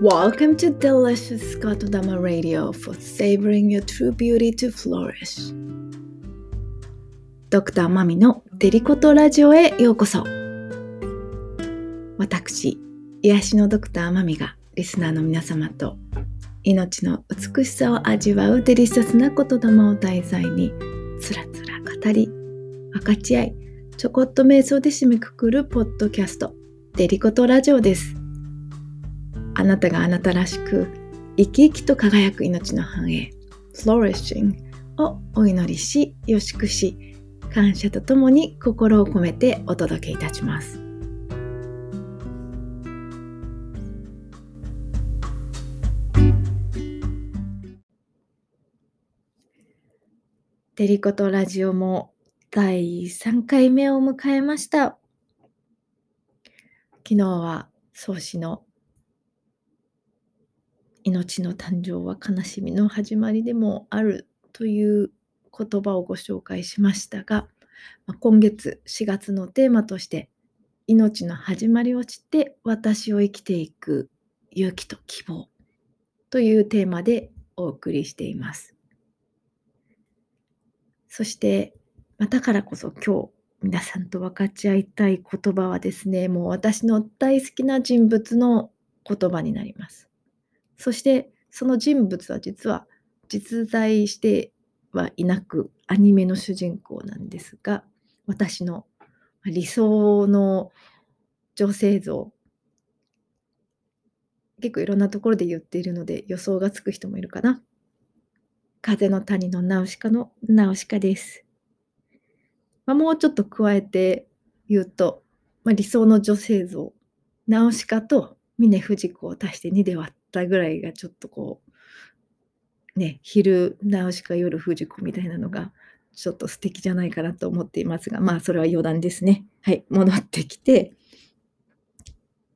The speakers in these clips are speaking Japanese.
Welcome to Delicious Scotodama Radio for savoring your true beauty to flourish. ドクターマミのデリコトラジオへようこそ。私、癒しのドクターマミがリスナーの皆様と命の美しさを味わうデリシャスな言霊を題材につらつら語り分かち合いちょこっと瞑想で締めくくるポッドキャストデリコトラジオですあなたがあなたらしく生き生きと輝く命の繁栄 Flourishing をお祈りしよしくし感謝とともに心を込めてお届けいたしますデリコとラジオも第3回目を迎えました。昨日は創始の命の誕生は悲しみの始まりでもあるという言葉をご紹介しましたが、今月4月のテーマとして命の始まりを知って私を生きていく勇気と希望というテーマでお送りしています。そして、ま、だからこそ今日皆さんと分かち合いたい言葉はですね、もう私の大好きな人物の言葉になります。そしてその人物は実は実在してはいなくアニメの主人公なんですが、私の理想の女性像結構いろんなところで言っているので予想がつく人もいるかな。風の谷のナウシカのナウシカです。まあ、もうちょっと加えて言うと、まあ、理想の女性像、ナウシカと峰不二子を足して2で割ったぐらいがちょっとこう、ね、昼ナウシカ夜不二子みたいなのがちょっと素敵じゃないかなと思っていますが、まあそれは余談ですね。はい、戻ってきて、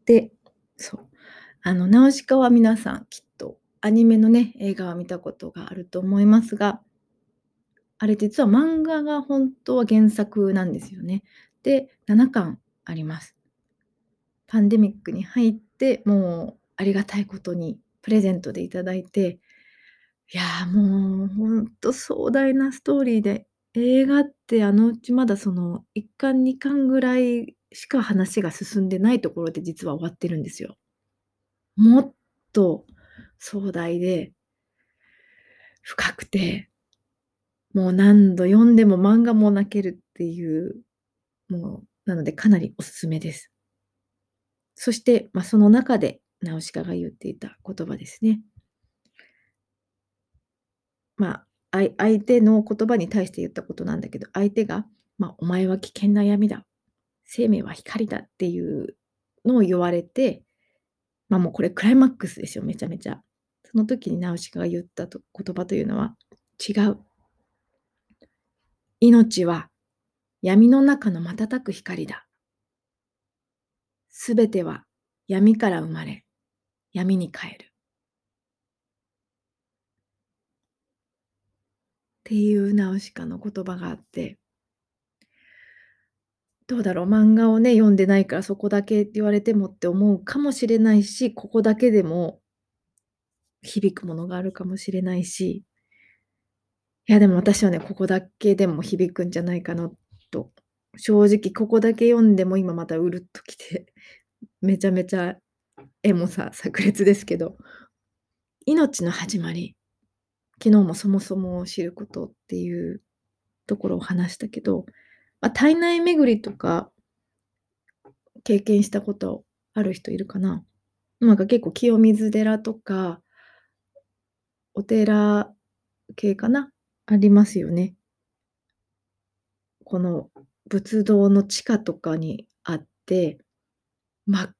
で、そう。あの、ナウシカは皆さんきっとアニメのね、映画は見たことがあると思いますが、あれ実は漫画が本当は原作なんですよね。で、7巻あります。パンデミックに入って、もうありがたいことにプレゼントでいただいて、いやーもう本当壮大なストーリーで、映画ってあのうちまだその1巻2巻ぐらいしか話が進んでないところで実は終わってるんですよ。もっと壮大で、深くて、もう何度読んでも漫画も泣けるっていう、もう、なのでかなりおすすめです。そして、まあ、その中で、ナウシカが言っていた言葉ですね。まあ、相手の言葉に対して言ったことなんだけど、相手が、まあ、お前は危険な闇だ。生命は光だっていうのを言われて、まあもうこれクライマックスですよ、めちゃめちゃ。その時にナウシカが言ったと言葉というのは違う。命は闇の中の瞬く光だ。すべては闇から生まれ、闇に帰る。っていうナウシカの言葉があって、どうだろう、漫画をね、読んでないからそこだけって言われてもって思うかもしれないし、ここだけでも響くものがあるかもしれないし、いやでも私はね、ここだけでも響くんじゃないかなと、正直ここだけ読んでも今またうるっときて、めちゃめちゃエモさ炸裂ですけど、命の始まり、昨日もそもそも知ることっていうところを話したけど、まあ、体内巡りとか経験したことある人いるかななんか結構清水寺とかお寺系かな？ありますよね。この仏像の地下とかにあって、真っ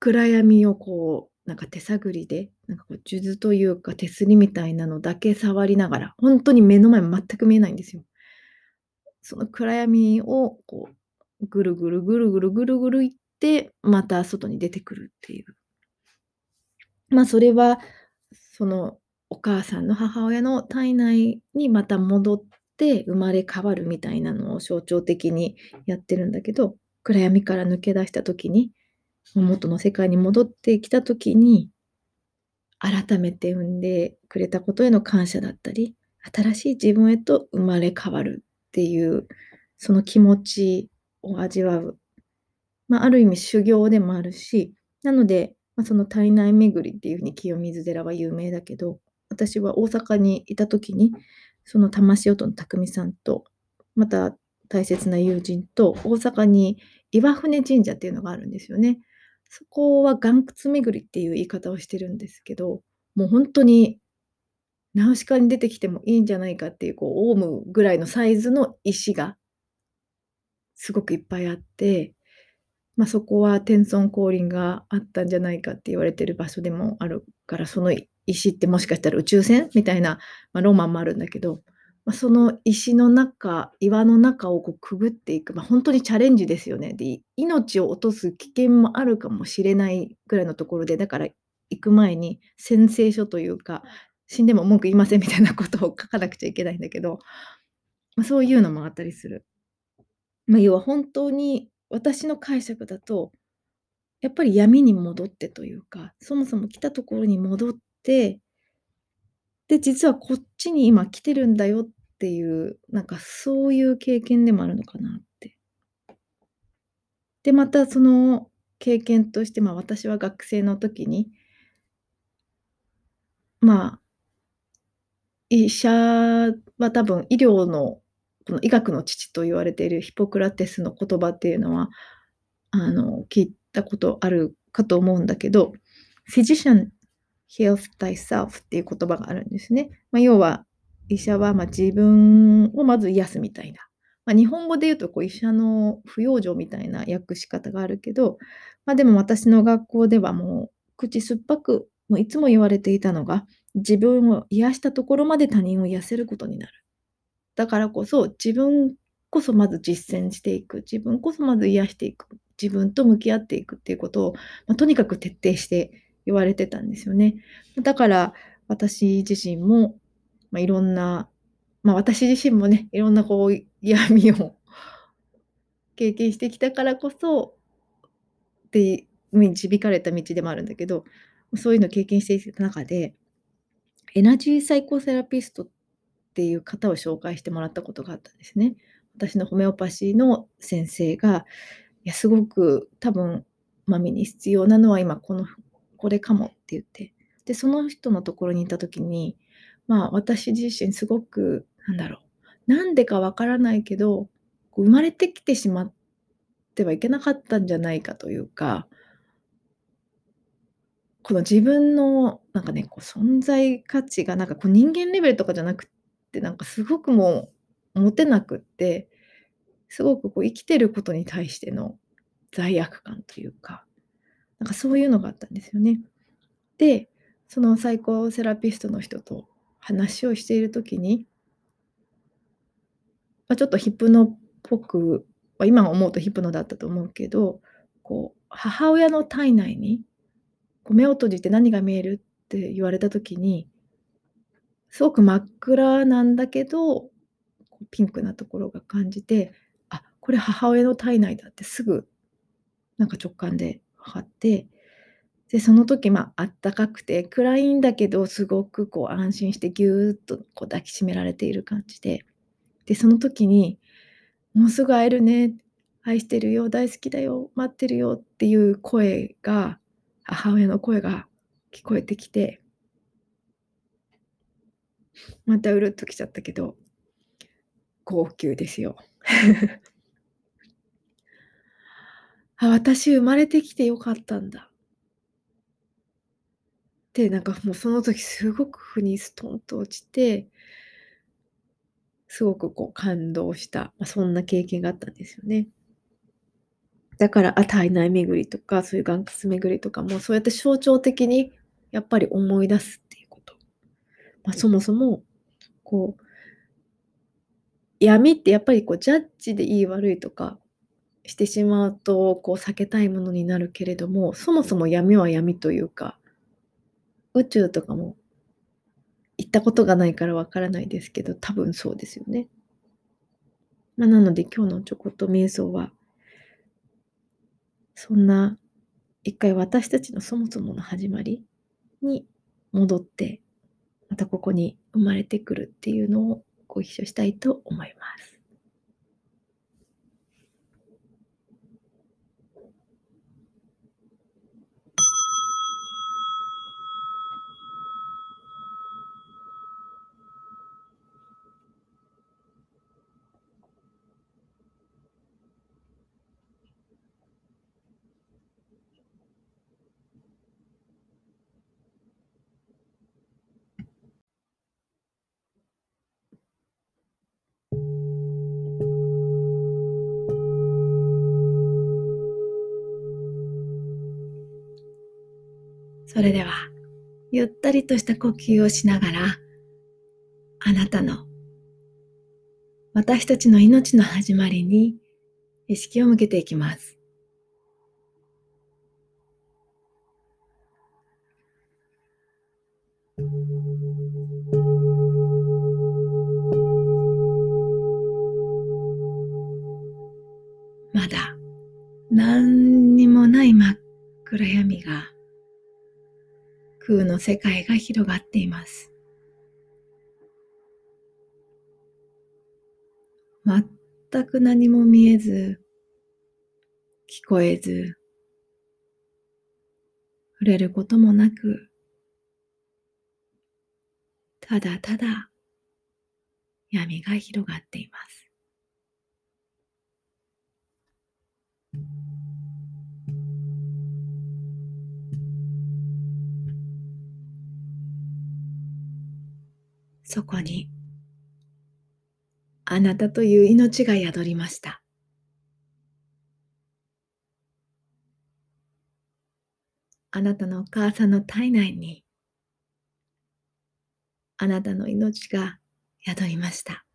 暗闇をこう、なんか手探りで、なんかこう、数珠というか手すりみたいなのだけ触りながら、本当に目の前全く見えないんですよ。その暗闇をこう、ぐるぐるぐるぐるぐるぐるいって、また外に出てくるっていう。まあそれは、そのお母さんの母親の体内にまた戻って生まれ変わるみたいなのを象徴的にやってるんだけど暗闇から抜け出した時に元の世界に戻ってきた時に改めて産んでくれたことへの感謝だったり、新しい自分へと生まれ変わるっていう、その気持ちを味わう。まあ、ある意味修行でもあるし、なので、まあ、その体内巡りっていうふうに清水寺は有名だけど、私は大阪にいた時に、その魂音の匠さんと、また大切な友人と大阪に岩船神社っていうのがあるんですよね。そこは岩窟巡りっていう言い方をしてるんですけど、もう本当にナウシカに出てきてもいいんじゃないかっていう、こう、オウムぐらいのサイズの石がすごくいっぱいあって、まあ、そこは天孫降臨があったんじゃないかって言われてる場所でもあるから、その石ってもしかしたら宇宙船みたいな、まあ、ロマンもあるんだけど、まあ、その石の中、岩の中をこうくぐっていく、まあ、本当にチャレンジですよね。で、命を落とす危険もあるかもしれないぐらいのところで、だから行く前に宣誓書というか、死んでも文句言いませんみたいなことを書かなくちゃいけないんだけど、まあ、そういうのもあったりする。まあ、要は本当に私の解釈だと、やっぱり闇に戻ってというか、そもそも来たところに戻って、で、実はこっちに今来てるんだよっっていう、なんかそういう経験でもあるのかなって。で、またその経験として、まあ私は学生の時に、まあ、医者は多分医療の、この医学の父と言われているヒポクラテスの言葉っていうのは、あの、聞いたことあるかと思うんだけど、physician health thyself っていう言葉があるんですね。まあ、要は、医者はま自分をまず癒すみたいな。まあ、日本語で言うとこう医者の不養生みたいな訳し方があるけど、まあ、でも私の学校ではもう口酸っぱくもういつも言われていたのが自分を癒したところまで他人を癒せることになる。だからこそ自分こそまず実践していく。自分こそまず癒していく。自分と向き合っていくっていうことを、まあ、とにかく徹底して言われてたんですよね。だから私自身も、まあ、いろんな、まあ、私自身もね、いろんなこう闇を 経験してきたからこそ、で導かれた道でもあるんだけど、そういうのを経験していた中で、エナジーサイコセラピストっていう方を紹介してもらったことがあったんですね。私のホメオパシーの先生が、いや、すごく多分、マミに必要なのは今この、これかもって言って、で、その人のところにいた時に、まあ私自身すごく、なんだろう、なんでかわからないけど、生まれてきてしまってはいけなかったんじゃないかというか、この自分のなんかね、こう存在価値がなんかこう人間レベルとかじゃなくって、なんかすごくもう持てなくって、すごくこう生きてることに対しての罪悪感というか、なんかそういうのがあったんですよね。で、そのサイコセラピストの人と話をしている時に、まあ、ちょっとヒップノっぽく、まあ、今思うとヒップノだったと思うけど、こう母親の体内に目を閉じて何が見えるって言われた時に、すごく真っ暗なんだけど、ピンクなところが感じて、あ、これ母親の体内だってすぐ、なんか直感で分かって、で、その時、まあ、あったかくて、暗いんだけど、すごくこう安心してぎゅーっとこう抱きしめられている感じで、で、その時に、もうすぐ会えるね、愛してるよ、大好きだよ、待ってるよっていう声が母親の声が聞こえてきて、またうるっときちゃったけど、号泣ですよ。あ、私生まれてきてよかったんだ。で、なんかもうその時すごく腑にストンと落ちて、すごくこう感動した、まあ、そんな経験があったんですよね。だから、あ、体内巡りとか、そういう岩窟巡りとかも、そうやって象徴的にやっぱり思い出すっていうこと。まあ、そもそも、こう、闇ってやっぱりこうジャッジでいい悪いとかしてしまうとこう避けたいものになるけれどもそもそも闇は闇というか宇宙とかも行ったことがないからわからないですけど多分そうですよね。まあ、なので今日のちょこっと瞑想はそんな一回私たちのそもそもの始まりに戻ってまたここに生まれてくるっていうのをご一緒したいと思います。それでは、ゆったりとした呼吸をしながら、あなたの、私たちの命の始まりに意識を向けていきます。まだ何にもない真っ暗闇が空の世界が広がっています。全く何も見えず、聞こえず、触れることもなく、ただただ闇が広がっています。そこにあなたという命が宿りました。あなたのお母さんの体内にあなたの命が宿りました。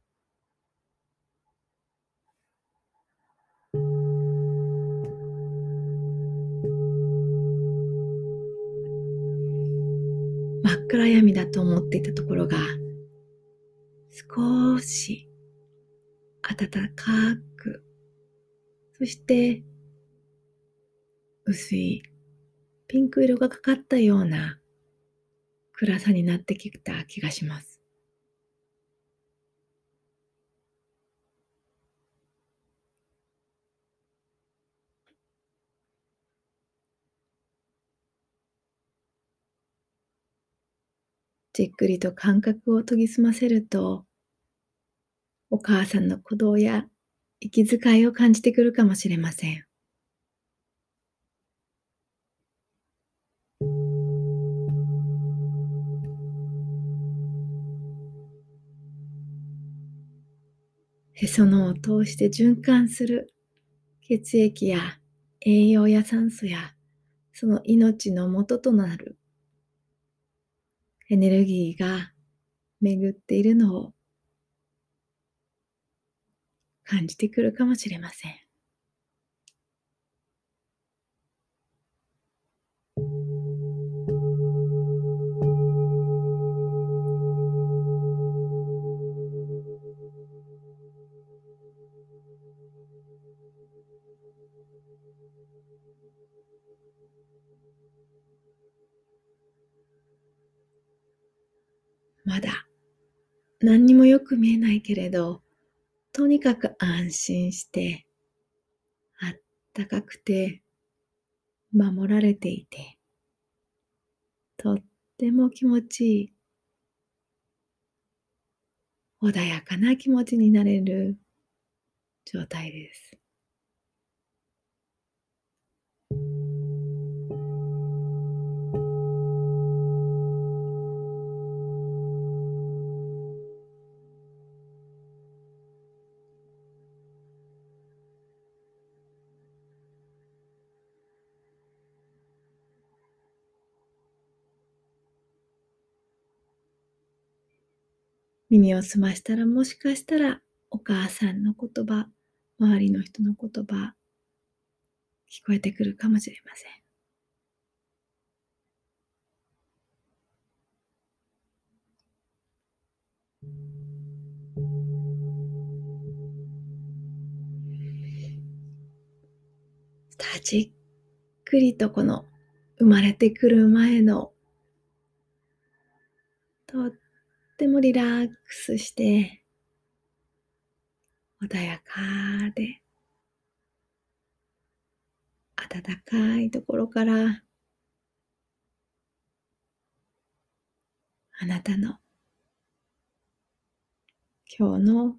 真っ暗闇だと思っていたところが少し暖かく、そして薄いピンク色がかかったような暗さになってきた気がします。じっくりと感覚を研ぎ澄ませると、お母さんの鼓動や息遣いを感じてくるかもしれません。へそのを通して循環する血液や栄養や酸素やその命の元となるエネルギーが巡っているのを感じてくるかもしれません。まだ何にもよく見えないけれど、とにかく安心して、あったかくて、守られていて、とっても気持ちいい、穏やかな気持ちになれる状態です。耳を澄ましたらもしかしたらお母さんの言葉、周りの人の言葉、聞こえてくるかもしれません。じっくりとこの生まれてくる前のとっってもリラックスして穏やかで暖かいところからあなたの今日の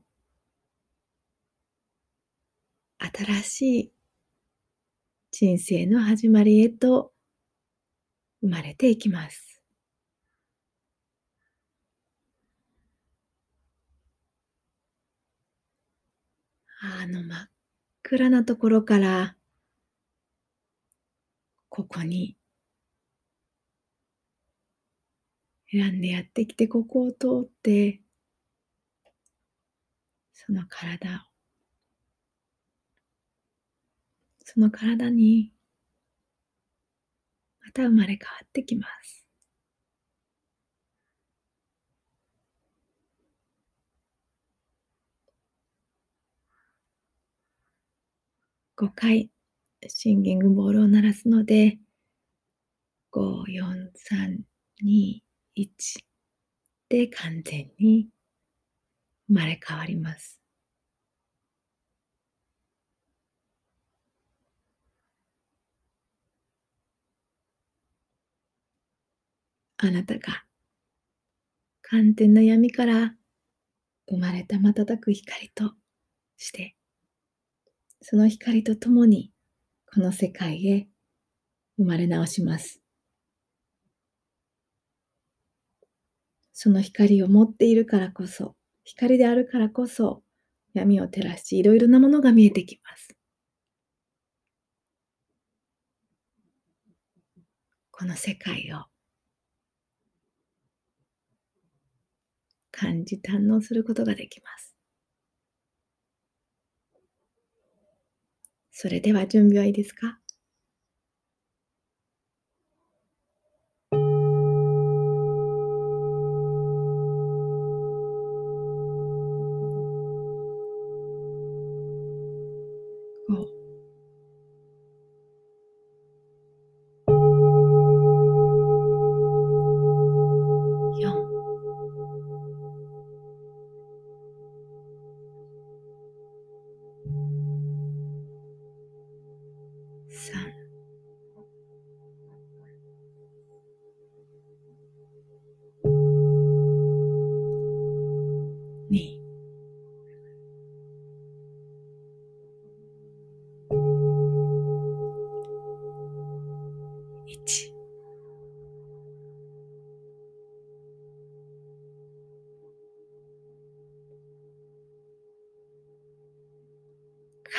新しい人生の始まりへと生まれていきます。あの真っ暗なところからここに選んでやってきてここを通ってその体をその体にまた生まれ変わってきます。5回シンギングボールを鳴らすので5、4、3、2、1で完全に生まれ変わります。あなたが完全な闇から生まれた瞬く光としてその光とともにこの世界へ生まれ直します。その光を持っているからこそ、光であるからこそ、闇を照らし、いろいろなものが見えてきます。この世界を感じ堪能することができます。それでは準備はいいですか？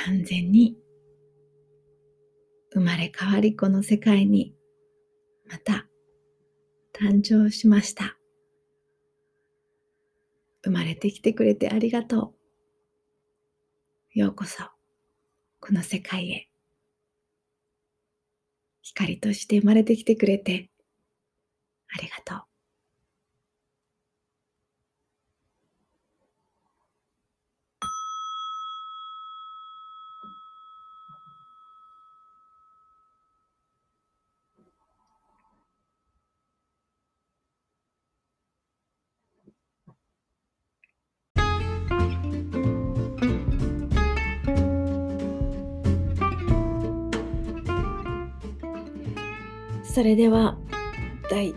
完全に生まれ変わりこの世界にまた誕生しました。てきてくれてありがとう。ようこそ、この世界へ。光として生まれてきてくれてありがとう。それでは第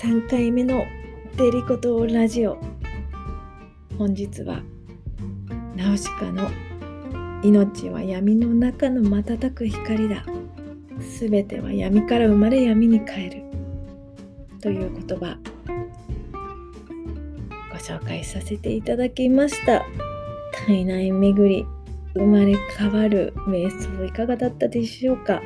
3回目のデリコトラジオ本日はナウシカの命は闇の中の瞬く光だ。すべては闇から生まれ闇に変える。という言葉ご紹介させていただきました。体内巡り生まれ変わる瞑想いかがだったでしょうか？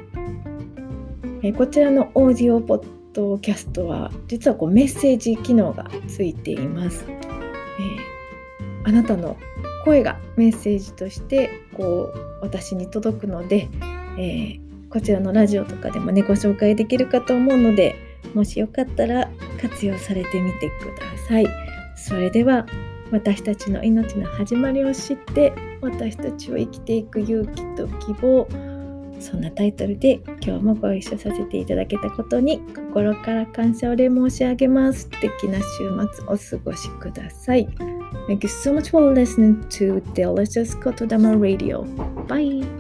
えこちらのオーディオポッドキャストは実はこうメッセージ機能がついています。えー、あなたの声がメッセージとしてこう私に届くので、えー、こちらのラジオとかでもねご紹介できるかと思うのでもしよかったら活用されてみてください。それでは私たちの命の始まりを知って私たちを生きていく勇気と希望そんなタイトルで今日もご一緒させていただけたことに心から感謝を礼申し上げます。素敵な週末お過ごしください。Thank you so much for listening to Delicious Kotodama Radio. Bye!